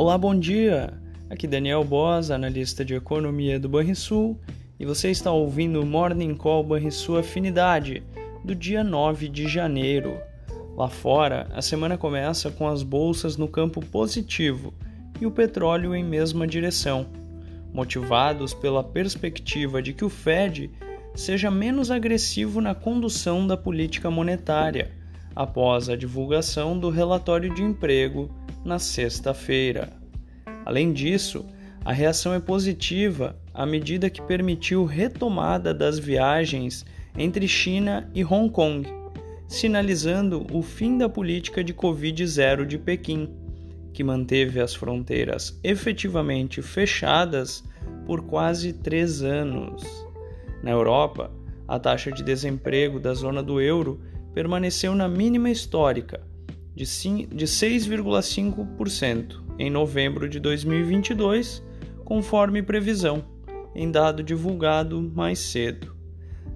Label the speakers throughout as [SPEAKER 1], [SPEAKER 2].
[SPEAKER 1] Olá, bom dia! Aqui Daniel Boas, analista de economia do Banrisul, e você está ouvindo o Morning Call Banrisul Afinidade, do dia 9 de janeiro. Lá fora, a semana começa com as bolsas no campo positivo e o petróleo em mesma direção, motivados pela perspectiva de que o Fed seja menos agressivo na condução da política monetária após a divulgação do relatório de emprego na sexta-feira. Além disso, a reação é positiva à medida que permitiu retomada das viagens entre China e Hong Kong, sinalizando o fim da política de Covid-0 de Pequim, que manteve as fronteiras efetivamente fechadas por quase três anos. Na Europa, a taxa de desemprego da zona do euro permaneceu na mínima histórica, de 6,5% em novembro de 2022, conforme previsão, em dado divulgado mais cedo.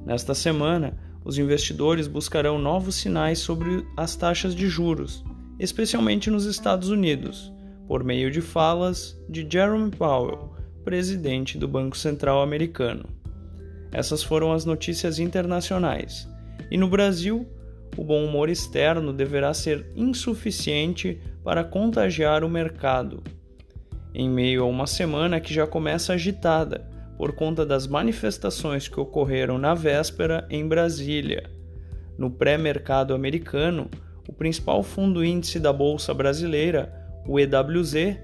[SPEAKER 1] Nesta semana, os investidores buscarão novos sinais sobre as taxas de juros, especialmente nos Estados Unidos, por meio de falas de Jerome Powell, presidente do Banco Central americano. Essas foram as notícias internacionais. E no Brasil, o bom humor externo deverá ser insuficiente para contagiar o mercado. Em meio a uma semana que já começa agitada por conta das manifestações que ocorreram na véspera em Brasília. No pré-mercado americano, o principal fundo índice da bolsa brasileira, o EWZ,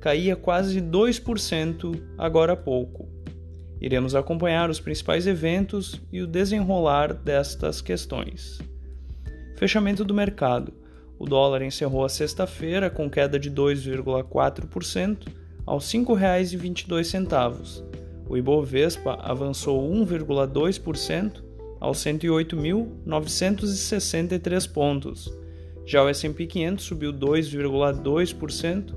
[SPEAKER 1] caía quase 2% agora há pouco. Iremos acompanhar os principais eventos e o desenrolar destas questões. Fechamento do mercado. O dólar encerrou a sexta-feira com queda de 2,4% aos R$ 5,22. O Ibovespa avançou 1,2% aos 108.963 pontos. Já o S&P 500 subiu 2,2%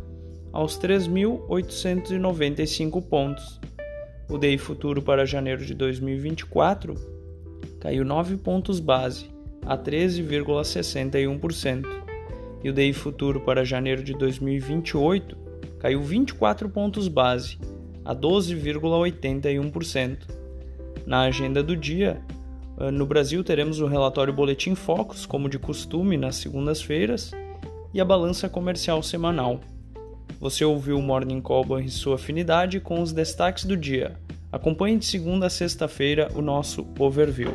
[SPEAKER 1] aos 3.895 pontos. O DI futuro para janeiro de 2024 caiu 9 pontos base a 13,61%, e o DI futuro para janeiro de 2028 caiu 24 pontos base, a 12,81%. Na agenda do dia, eh, no Brasil teremos o relatório Boletim Focus, como de costume, nas segundas-feiras, e a balança comercial semanal. Você ouviu o Morning Call e sua afinidade com os destaques do dia. Acompanhe de segunda a sexta-feira o nosso overview.